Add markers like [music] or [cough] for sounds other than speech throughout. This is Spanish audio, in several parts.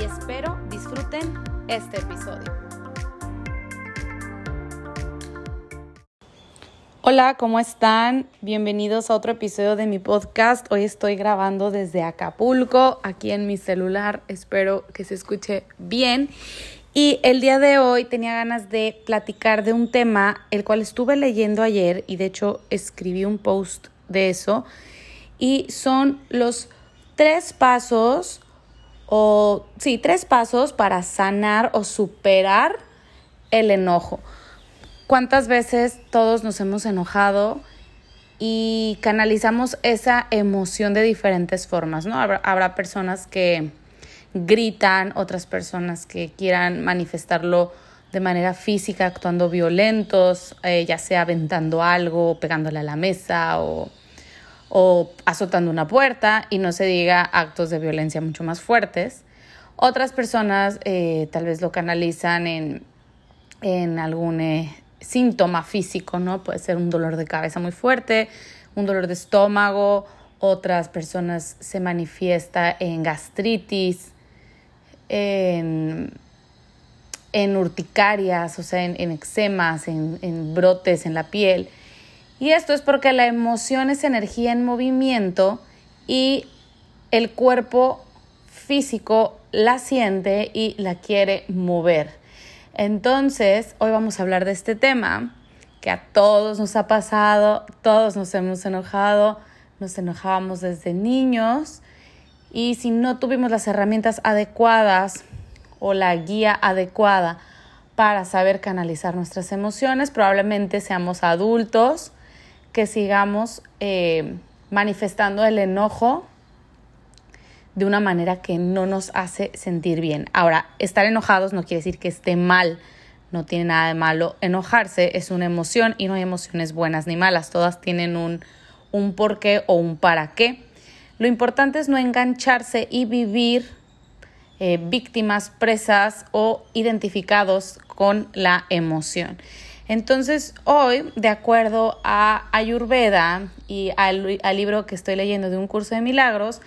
y espero disfruten este episodio. Hola, ¿cómo están? Bienvenidos a otro episodio de mi podcast. Hoy estoy grabando desde Acapulco, aquí en mi celular. Espero que se escuche bien. Y el día de hoy tenía ganas de platicar de un tema el cual estuve leyendo ayer y de hecho escribí un post de eso. Y son los tres pasos o sí, tres pasos para sanar o superar el enojo. ¿Cuántas veces todos nos hemos enojado y canalizamos esa emoción de diferentes formas, ¿no? Habrá, personas que gritan, otras personas que quieran manifestarlo de manera física, actuando violentos, eh, ya sea aventando algo, pegándole a la mesa o o azotando una puerta y no se diga actos de violencia mucho más fuertes. Otras personas eh, tal vez lo canalizan en, en algún eh, síntoma físico, ¿no? Puede ser un dolor de cabeza muy fuerte, un dolor de estómago, otras personas se manifiesta en gastritis, en, en urticarias, o sea, en, en eczemas, en, en brotes en la piel. Y esto es porque la emoción es energía en movimiento y el cuerpo físico la siente y la quiere mover. Entonces, hoy vamos a hablar de este tema que a todos nos ha pasado, todos nos hemos enojado, nos enojábamos desde niños y si no tuvimos las herramientas adecuadas o la guía adecuada para saber canalizar nuestras emociones, probablemente seamos adultos que sigamos eh, manifestando el enojo de una manera que no nos hace sentir bien. Ahora, estar enojados no quiere decir que esté mal, no tiene nada de malo. Enojarse es una emoción y no hay emociones buenas ni malas, todas tienen un, un porqué o un para qué. Lo importante es no engancharse y vivir eh, víctimas, presas o identificados con la emoción. Entonces, hoy, de acuerdo a Ayurveda y al, libro que estoy leyendo de un curso de milagros,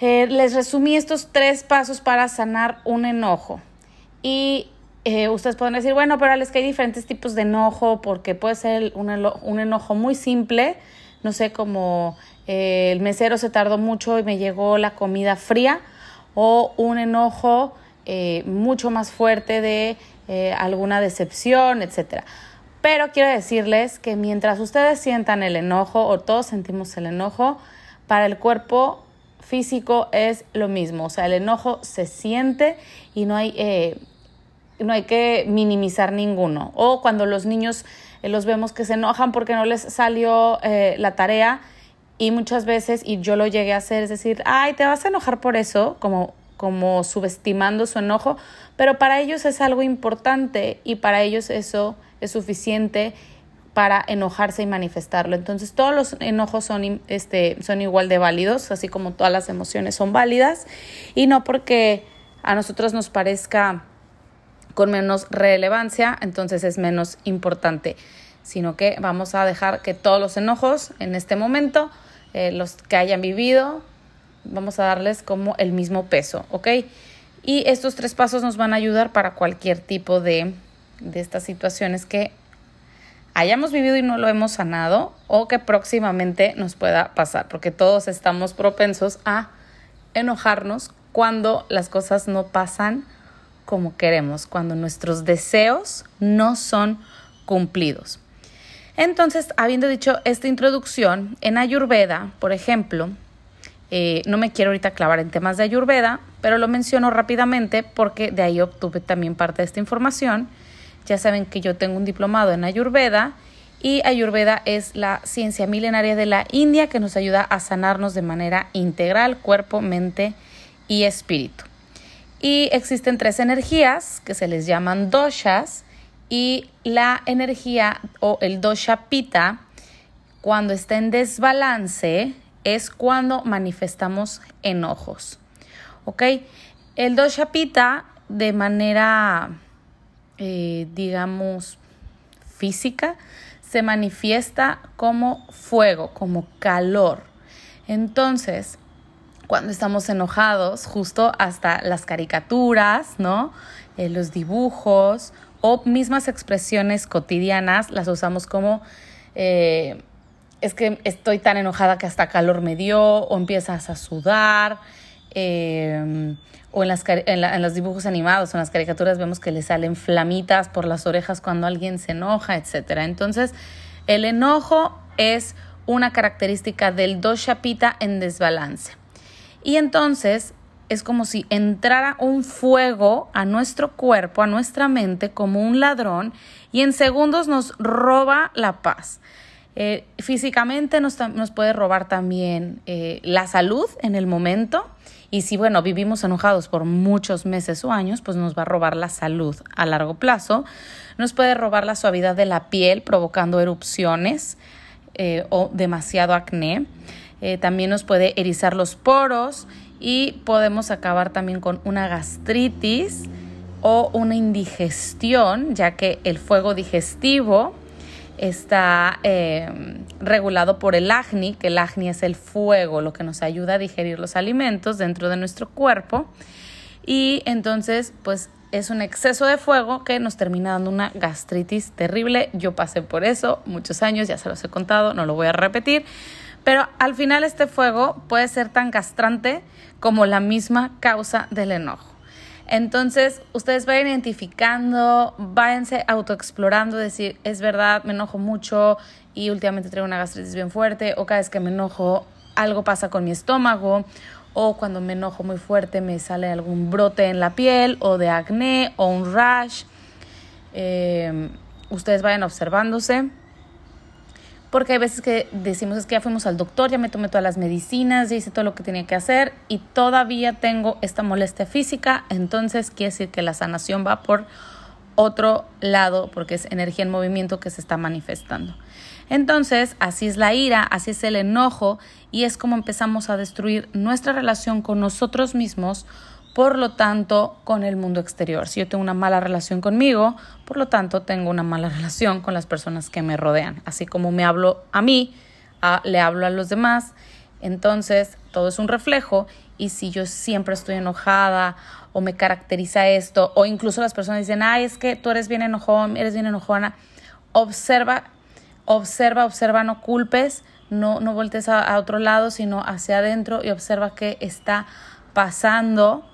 eh, les resumí estos tres pasos para sanar un enojo. Y eh, ustedes pueden decir, bueno, pero es que hay diferentes tipos de enojo, porque puede ser un, enojo muy simple, no sé, como eh, el mesero se tardó mucho y me llegó la comida fría, o un enojo mucho más fuerte de eh, alguna decepción, etc. Pero quiero decirles que mientras ustedes sientan el enojo o todos sentimos el enojo, para el cuerpo físico es lo mismo. O sea, el enojo se siente y no hay, eh, no hay que minimizar ninguno. O cuando los niños eh, los vemos que se enojan porque no les salió la tarea y muchas veces, y yo lo llegué a hacer, es decir, ay, te vas a enojar por eso, como como subestimando su enojo, pero para ellos es algo importante y para ellos eso es suficiente para enojarse y manifestarlo. Entonces todos los enojos son, este, son igual de válidos, así como todas las emociones son válidas, y no porque a nosotros nos parezca con menos relevancia, entonces es menos importante, sino que vamos a dejar que todos los enojos en este momento, eh, los que hayan vivido, vamos a darles como el mismo peso, ¿ok? Y estos tres pasos nos van a ayudar para cualquier tipo de, de estas situaciones que hayamos vivido y no lo hemos sanado o que próximamente nos pueda pasar, porque todos estamos propensos a enojarnos cuando las cosas no pasan como queremos, cuando nuestros deseos no son cumplidos. Entonces, habiendo dicho esta introducción, en Ayurveda, por ejemplo, eh, no me quiero ahorita clavar en temas de Ayurveda, pero lo menciono rápidamente porque de ahí obtuve también parte de esta información. Ya saben que yo tengo un diplomado en Ayurveda y Ayurveda es la ciencia milenaria de la India que nos ayuda a sanarnos de manera integral, cuerpo, mente y espíritu. Y existen tres energías que se les llaman doshas y la energía o el dosha pita cuando está en desbalance es cuando manifestamos enojos. ¿Ok? El dosha pita de manera, eh, digamos, física, se manifiesta como fuego, como calor. Entonces, cuando estamos enojados, justo hasta las caricaturas, ¿no? Eh, los dibujos o mismas expresiones cotidianas las usamos como eh, es que estoy tan enojada que hasta calor me dio o empiezas a sudar. Eh, o en, los dibujos animados o en las caricaturas vemos que le salen flamitas por las orejas cuando alguien se enoja, etc. Entonces, el enojo es una característica del dosha pita en desbalance. Y entonces es como si entrara un fuego a nuestro cuerpo, a nuestra mente, como un ladrón, y en segundos nos roba la paz. Eh, físicamente nos, puede robar también eh, la salud en el momento. Y si, bueno, vivimos enojados por muchos meses o años, pues nos va a robar la salud a largo plazo. Nos puede robar la suavidad de la piel, provocando erupciones eh, o demasiado acné. también nos puede erizar los poros y podemos acabar también con una gastritis o una indigestión, ya que el fuego digestivo está eh, regulado por el acni, que el acni es el fuego, lo que nos ayuda a digerir los alimentos dentro de nuestro cuerpo. Y entonces, pues es un exceso de fuego que nos termina dando una gastritis terrible. Yo pasé por eso muchos años, ya se los he contado, no lo voy a repetir. Pero al final este fuego puede ser tan castrante como la misma causa del enojo. Entonces, ustedes vayan identificando, váyanse autoexplorando, decir, es verdad, me enojo mucho y últimamente traigo una gastritis bien fuerte, o cada vez que me enojo, algo pasa con mi estómago, o cuando me enojo muy fuerte me sale algún brote en la piel, o de acné, o un rash. Eh, ustedes vayan observándose porque hay veces que decimos es que ya fuimos al doctor, ya me tomé todas las medicinas, ya hice todo lo que tenía que hacer y todavía tengo esta molestia física, entonces quiere decir que la sanación va por otro lado porque es energía en movimiento que se está manifestando. Entonces, así es la ira, así es el enojo y es como empezamos a destruir nuestra relación con nosotros mismos por lo tanto, con el mundo exterior. Si yo tengo una mala relación conmigo, por lo tanto, tengo una mala [laughs] relación con las personas que me rodean. Así como me hablo a mí, le hablo a los demás. Entonces, todo es un reflejo y si yo siempre estoy enojada o me caracteriza esto, o incluso las personas dicen, ay, es que tú eres bien enojón, eres bien enojona, observa, observa, observa, no culpes, no, no voltees a, a otro lado, sino hacia adentro y observa qué está pasando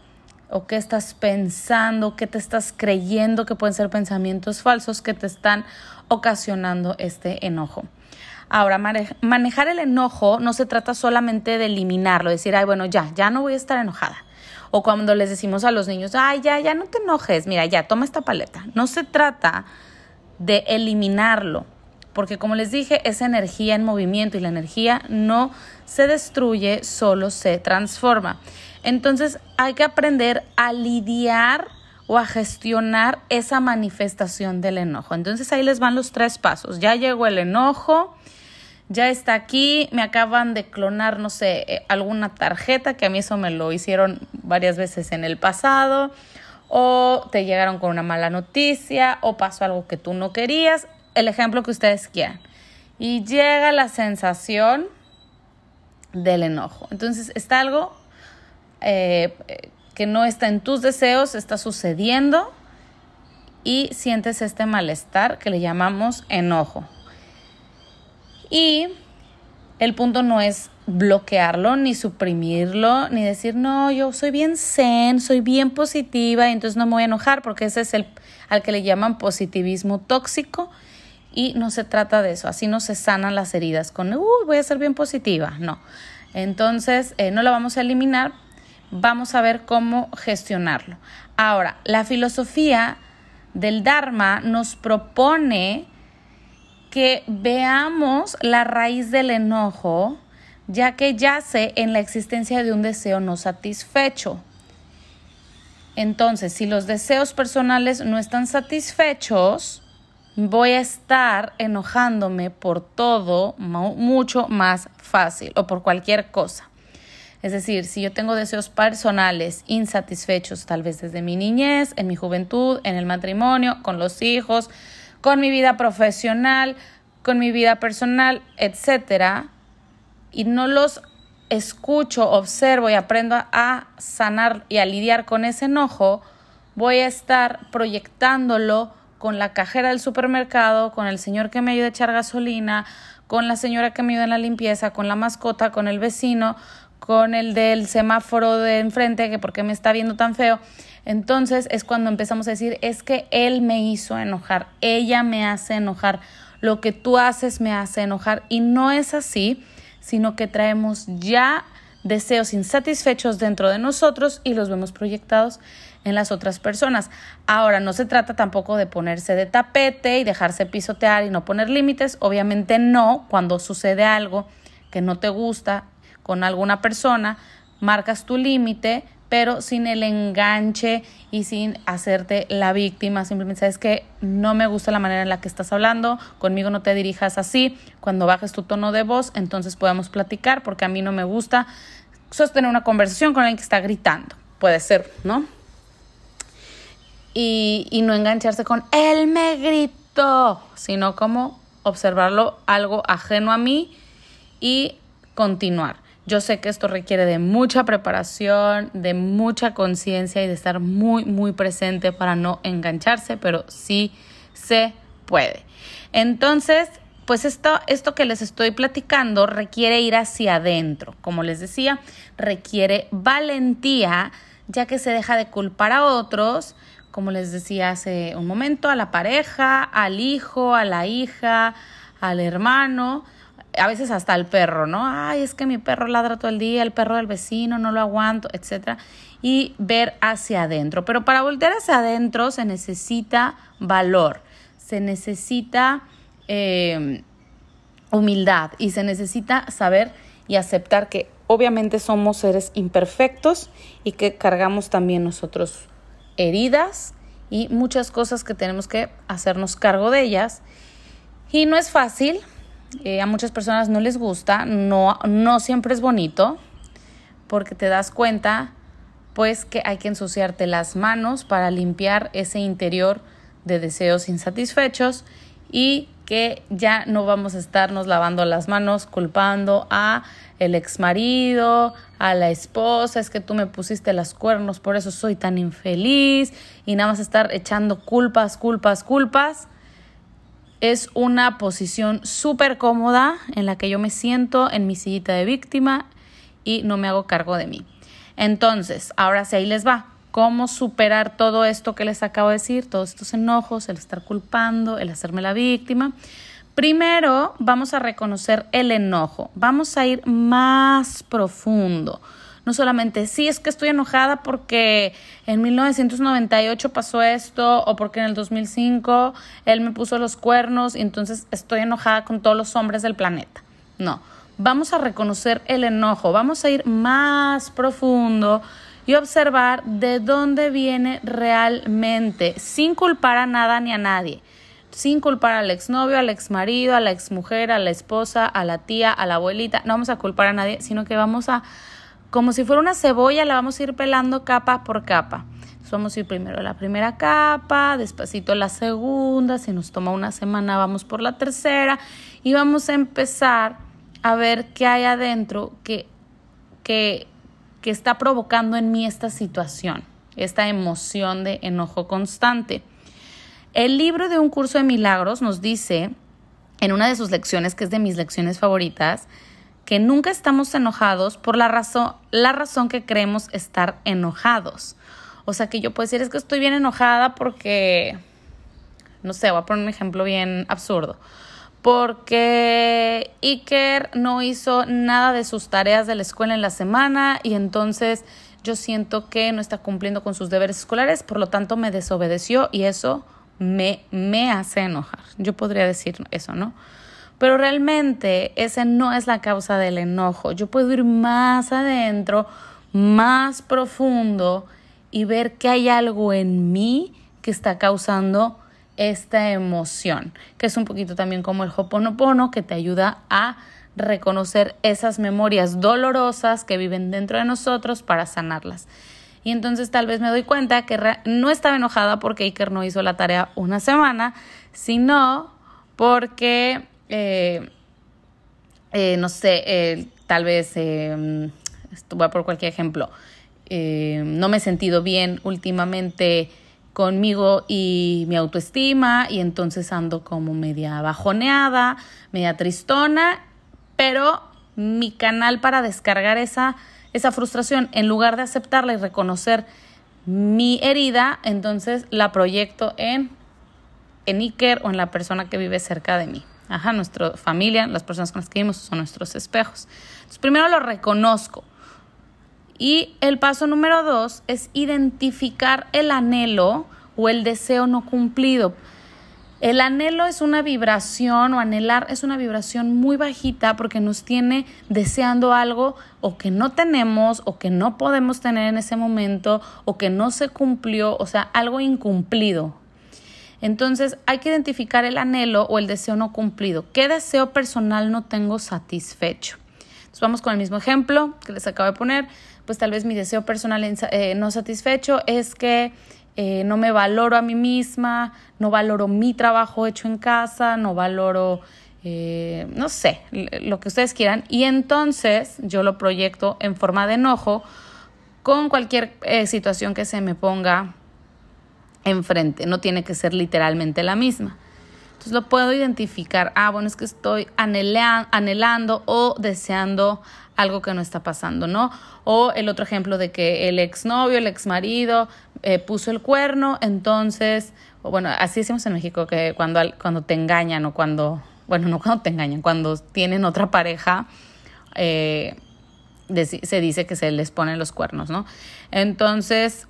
o qué estás pensando, qué te estás creyendo que pueden ser pensamientos falsos que te están ocasionando este enojo. Ahora, manejar el enojo no se trata solamente de eliminarlo, decir, ay, bueno, ya, ya no voy a estar enojada. O cuando les decimos a los niños, ay, ya, ya no te enojes, mira, ya, toma esta paleta. No se trata de eliminarlo, porque como les dije, es energía en movimiento y la energía no se destruye, solo se transforma. Entonces hay que aprender a lidiar o a gestionar esa manifestación del enojo. Entonces ahí les van los tres pasos. Ya llegó el enojo, ya está aquí, me acaban de clonar, no sé, eh, alguna tarjeta, que a mí eso me lo hicieron varias veces en el pasado, o te llegaron con una mala noticia, o pasó algo que tú no querías, el ejemplo que ustedes quieran. Y llega la sensación del enojo. Entonces está algo eh, que no está en tus deseos, está sucediendo y sientes este malestar que le llamamos enojo. Y el punto no es bloquearlo, ni suprimirlo, ni decir, no, yo soy bien zen, soy bien positiva, y entonces no me voy a enojar, porque ese es el al que le llaman positivismo tóxico. Y no se trata de eso, así no se sanan las heridas con, uh, voy a ser bien positiva, no. Entonces, eh, no lo vamos a eliminar, vamos a ver cómo gestionarlo. Ahora, la filosofía del Dharma nos propone que veamos la raíz del enojo, ya que yace en la existencia de un deseo no satisfecho. Entonces, si los deseos personales no están satisfechos, voy a estar enojándome por todo mucho más fácil o por cualquier cosa. Es decir, si yo tengo deseos personales insatisfechos, tal vez desde mi niñez, en mi juventud, en el matrimonio, con los hijos, con mi vida profesional, con mi vida personal, etcétera, y no los escucho, observo y aprendo a sanar y a lidiar con ese enojo, voy a estar proyectándolo con la cajera del supermercado, con el señor que me ayuda a echar gasolina, con la señora que me ayuda en la limpieza, con la mascota, con el vecino, con el del semáforo de enfrente, que porque me está viendo tan feo. Entonces es cuando empezamos a decir, es que él me hizo enojar, ella me hace enojar, lo que tú haces me hace enojar y no es así sino que traemos ya deseos insatisfechos dentro de nosotros y los vemos proyectados en las otras personas. Ahora, no se trata tampoco de ponerse de tapete y dejarse pisotear y no poner límites. Obviamente no, cuando sucede algo que no te gusta con alguna persona, marcas tu límite, pero sin el enganche y sin hacerte la víctima. Simplemente sabes que no me gusta la manera en la que estás hablando, conmigo no te dirijas así. Cuando bajes tu tono de voz, entonces podemos platicar, porque a mí no me gusta sostener una conversación con alguien que está gritando. Puede ser, ¿no? Y, y no engancharse con él me gritó, sino como observarlo algo ajeno a mí y continuar. Yo sé que esto requiere de mucha preparación, de mucha conciencia y de estar muy, muy presente para no engancharse, pero sí se puede. Entonces, pues esto, esto que les estoy platicando requiere ir hacia adentro. Como les decía, requiere valentía, ya que se deja de culpar a otros, como les decía hace un momento, a la pareja, al hijo, a la hija, al hermano a veces hasta el perro, ¿no? Ay, es que mi perro ladra todo el día, el perro del vecino, no lo aguanto, etcétera. Y ver hacia adentro. Pero para voltear hacia adentro se necesita valor, se necesita em, humildad y se necesita saber y aceptar que obviamente somos seres imperfectos y que cargamos también nosotros heridas y muchas cosas que tenemos que hacernos cargo de ellas. Y no es fácil, eh, a muchas personas no les gusta, no, no siempre es bonito, porque te das cuenta pues que hay que ensuciarte las manos para limpiar ese interior de deseos insatisfechos y que ya no vamos a estarnos lavando las manos culpando a el ex marido, a la esposa, es que tú me pusiste las cuernos, por eso soy tan infeliz y nada más estar echando culpas, culpas, culpas es una posición súper cómoda en la que yo me siento en mi sillita de víctima y no me hago cargo de mí. Entonces, ahora sí, ahí les va. ¿Cómo superar todo esto que les acabo de decir? Todos estos enojos, el estar culpando, el hacerme la víctima. Primero, vamos a reconocer el enojo. Vamos a ir más profundo no solamente, sí, es que estoy enojada porque en 1998 pasó esto o porque en el 2005 él me puso los cuernos y entonces estoy enojada con todos los hombres del planeta. No, vamos a reconocer el enojo, vamos a ir más profundo y observar de dónde viene realmente, sin culpar a nada ni a nadie sin culpar al exnovio, al exmarido, a la exmujer, a la esposa, a la tía, a la abuelita. No vamos a culpar a nadie, sino que vamos a como si fuera una cebolla, la vamos a ir pelando capa por capa. vamos a ir primero la primera capa, despacito la segunda, si nos toma una semana vamos por la tercera y vamos a empezar a ver qué hay adentro que, que, que está provocando en mí esta situación, esta emoción de enojo constante. El libro de un curso de milagros nos dice, en una de sus lecciones, que es de mis lecciones favoritas, que nunca estamos enojados por la razón, la razón que creemos estar enojados. O sea que yo puedo decir es que estoy bien enojada porque, no sé, voy a poner un ejemplo bien absurdo. Porque Iker no hizo nada de sus tareas de la escuela en la semana y entonces yo siento que no está cumpliendo con sus deberes escolares, por lo tanto me desobedeció y eso me, me hace enojar. Yo podría decir eso, ¿no? Pero realmente ese no es la causa del enojo. Yo puedo ir más adentro, más profundo y ver que hay algo en mí que está causando esta emoción, que es un poquito también como el hoponopono que te ayuda a reconocer esas memorias dolorosas que viven dentro de nosotros para sanarlas. Y entonces tal vez me doy cuenta que no estaba enojada porque Iker no hizo la tarea una semana, sino porque, eh, eh, no sé, eh, tal vez, voy a por cualquier ejemplo, no me he sentido bien últimamente conmigo y mi autoestima y entonces ando como media bajoneada, media tristona, pero mi canal para descargar esa esa frustración, en lugar de aceptarla y reconocer mi herida, entonces la proyecto en, en Iker o en la persona que vive cerca de mí. Ajá, nuestra familia, las personas con las que vivimos son nuestros espejos. Entonces, primero lo reconozco. Y el paso número dos es identificar el anhelo o el deseo no cumplido. El anhelo es una vibración o anhelar es una vibración muy bajita porque nos tiene deseando algo o que no tenemos o que no podemos tener en ese momento o que no se cumplió, o sea, algo incumplido. Entonces hay que identificar el anhelo o el deseo no cumplido. ¿Qué deseo personal no tengo satisfecho? Entonces vamos con el mismo ejemplo que les acabo de poner. Pues tal vez mi deseo personal eh, no satisfecho es que eh, no me valoro a mí misma, no valoro mi trabajo hecho en casa, no valoro, eh, no sé, lo que ustedes quieran. Y entonces yo lo proyecto en forma de enojo con cualquier situación que se me ponga enfrente. No tiene que ser literalmente la misma. Entonces lo puedo identificar. Ah, bueno, es que estoy anhelando o deseando algo que no está pasando, ¿no? O el otro ejemplo de que el exnovio, el exmarido eh, puso el cuerno, entonces, bueno, así decimos en México que cuando, cuando te engañan o cuando, bueno, no cuando te engañan, cuando tienen otra pareja, eh, se dice que se les ponen los cuernos, ¿no? Entonces,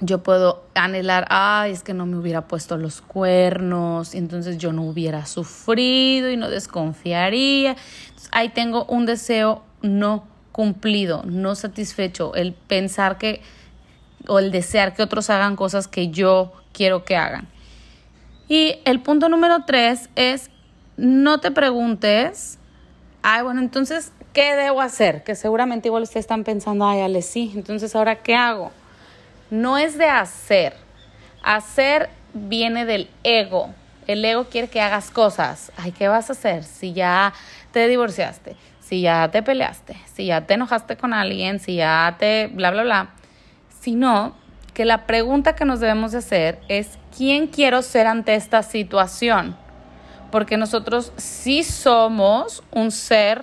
yo puedo anhelar, ay, es que no me hubiera puesto los cuernos, entonces yo no hubiera sufrido y no desconfiaría. ahí tengo un deseo no cumplido, no satisfecho, el pensar que o el desear que otros hagan cosas que yo quiero que hagan. Y el punto número tres es, no te preguntes, ay, bueno, entonces, ¿qué debo hacer? Que seguramente igual ustedes están pensando, ay, Ale, sí, entonces ahora, ¿qué hago? No es de hacer. Hacer viene del ego. El ego quiere que hagas cosas. Ay, ¿qué vas a hacer si ya te divorciaste? Si ya te peleaste, si ya te enojaste con alguien, si ya te bla, bla, bla. Sino que la pregunta que nos debemos de hacer es, ¿quién quiero ser ante esta situación? Porque nosotros sí somos un ser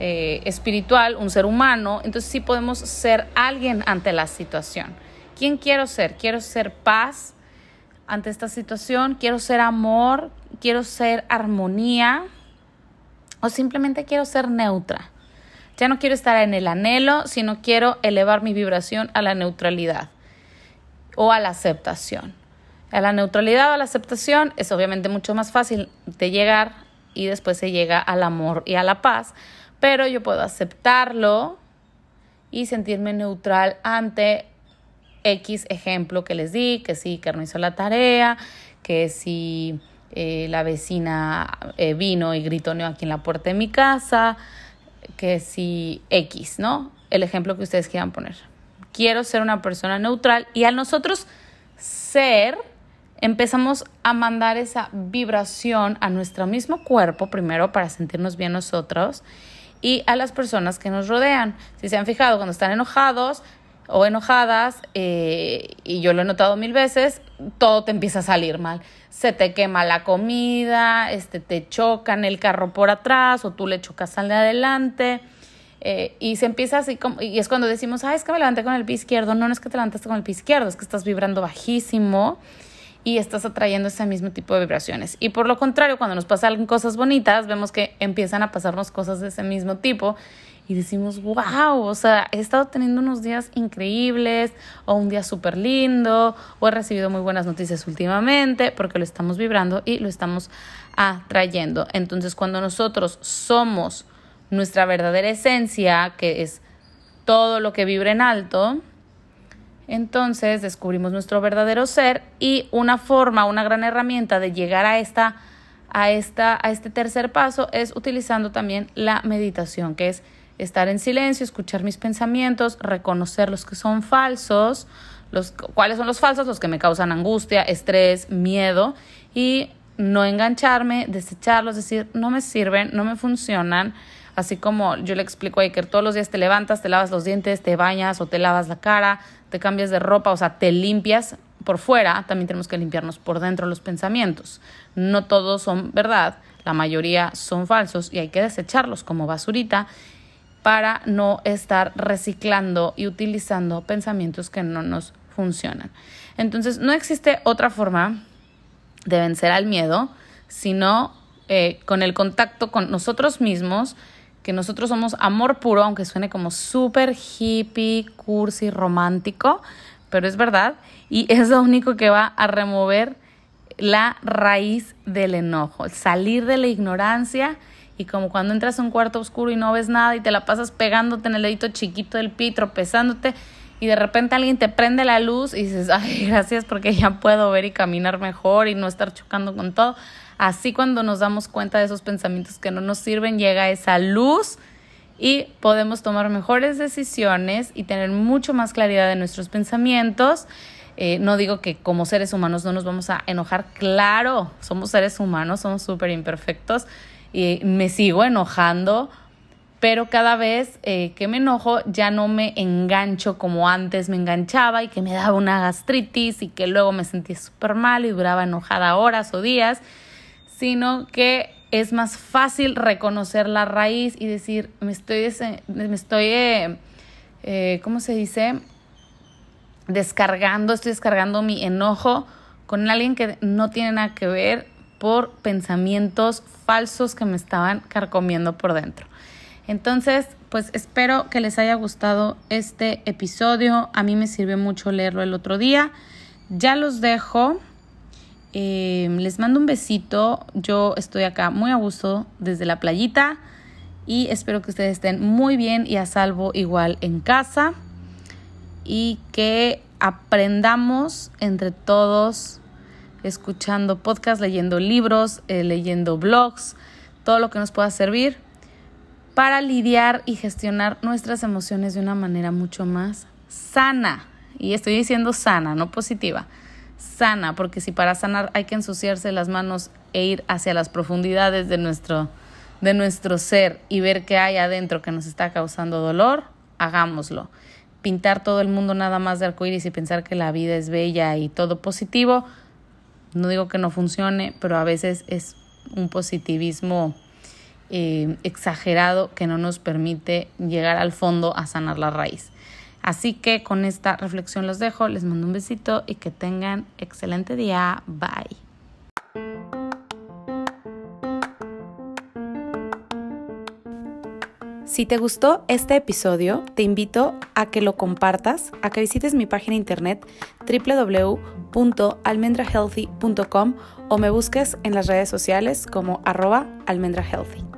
eh, espiritual, un ser humano, entonces sí podemos ser alguien ante la situación. ¿Quién quiero ser? Quiero ser paz ante esta situación, quiero ser amor, quiero ser armonía o simplemente quiero ser neutra. Ya no quiero estar en el anhelo, sino quiero elevar mi vibración a la neutralidad o a la aceptación. A la neutralidad o a la aceptación es obviamente mucho más fácil de llegar y después se llega al amor y a la paz, pero yo puedo aceptarlo y sentirme neutral ante X ejemplo que les di, que sí, que no hizo la tarea, que si eh, la vecina eh, vino y gritoneó aquí en la puerta de mi casa, que si X, ¿no? El ejemplo que ustedes quieran poner. Quiero ser una persona neutral y a nosotros ser, empezamos a mandar esa vibración a nuestro mismo cuerpo, primero para sentirnos bien nosotros, y a las personas que nos rodean. Si se han fijado, cuando están enojados, o enojadas, eh, y yo lo he notado mil veces, todo te empieza a salir mal. Se te quema la comida, este, te chocan el carro por atrás o tú le chocas al de adelante. Eh, y se empieza así como, y es cuando decimos, ay, es que me levanté con el pie izquierdo. No, no es que te levantaste con el pie izquierdo, es que estás vibrando bajísimo y estás atrayendo ese mismo tipo de vibraciones. Y por lo contrario, cuando nos pasan cosas bonitas, vemos que empiezan a pasarnos cosas de ese mismo tipo y decimos, wow, o sea, he estado teniendo unos días increíbles o un día súper lindo o he recibido muy buenas noticias últimamente porque lo estamos vibrando y lo estamos atrayendo. Entonces, cuando nosotros somos nuestra verdadera esencia, que es todo lo que vibra en alto, entonces descubrimos nuestro verdadero ser y una forma, una gran herramienta de llegar a esta a esta a este tercer paso es utilizando también la meditación, que es estar en silencio, escuchar mis pensamientos, reconocer los que son falsos, los cuáles son los falsos, los que me causan angustia, estrés, miedo y no engancharme, desecharlos, decir, no me sirven, no me funcionan. Así como yo le explico a Iker, todos los días te levantas, te lavas los dientes, te bañas o te lavas la cara, te cambias de ropa, o sea, te limpias por fuera, también tenemos que limpiarnos por dentro los pensamientos. No todos son verdad, la mayoría son falsos y hay que desecharlos como basurita para no estar reciclando y utilizando pensamientos que no nos funcionan. Entonces, no existe otra forma de vencer al miedo, sino eh, con el contacto con nosotros mismos, que nosotros somos amor puro, aunque suene como súper hippie, cursi, romántico, pero es verdad, y [laughs] es lo único que va a remover la raíz del enojo, salir de la ignorancia y como cuando entras a un cuarto oscuro y no ves nada y te la pasas pegándote en el dedito chiquito del pie, tropezándote y de repente alguien te prende la luz y dices, ay, [laughs] gracias porque ya puedo ver y caminar mejor y no estar chocando con todo. Así cuando nos damos cuenta de esos pensamientos que no nos sirven, llega esa luz y podemos tomar mejores decisiones y tener mucho más claridad de nuestros pensamientos. Eh, no digo que como seres humanos no nos vamos a enojar, claro, somos seres humanos, somos súper imperfectos y me sigo enojando, pero cada vez eh, que me enojo ya no me engancho como antes me enganchaba y que me daba una gastritis y que luego me sentía súper mal y duraba enojada horas o días sino que es más fácil reconocer la raíz y decir, me estoy, me estoy eh, eh, ¿cómo se dice? Descargando, estoy descargando mi enojo con alguien que no tiene nada que ver por pensamientos falsos que me estaban carcomiendo por dentro. Entonces, pues espero que les haya gustado este episodio. A mí me sirvió mucho leerlo el otro día. Ya los dejo. Em, les mando un besito. Yo estoy acá muy a gusto desde la playita y espero que ustedes estén muy bien y a salvo igual en casa y que aprendamos entre todos escuchando podcasts, leyendo libros, eh, leyendo blogs, todo lo que nos pueda servir para lidiar y gestionar nuestras emociones de una manera mucho más sana. Y estoy diciendo sana, no positiva sana, porque si para sanar hay que ensuciarse las manos e ir hacia las profundidades de nuestro, de nuestro ser y ver qué hay adentro que nos está causando dolor, hagámoslo. Pintar todo el mundo nada más de arcoíris y pensar que la vida es bella y todo positivo, no digo que no funcione, pero a veces es un positivismo eh, exagerado que no nos permite llegar al fondo a sanar la raíz. Así que con esta reflexión los dejo, les mando un besito y que tengan excelente día. Bye. Si te gustó este episodio, te invito a que lo compartas, a que visites mi página internet www.almendrahealthy.com o me busques en las redes sociales como arroba almendrahealthy.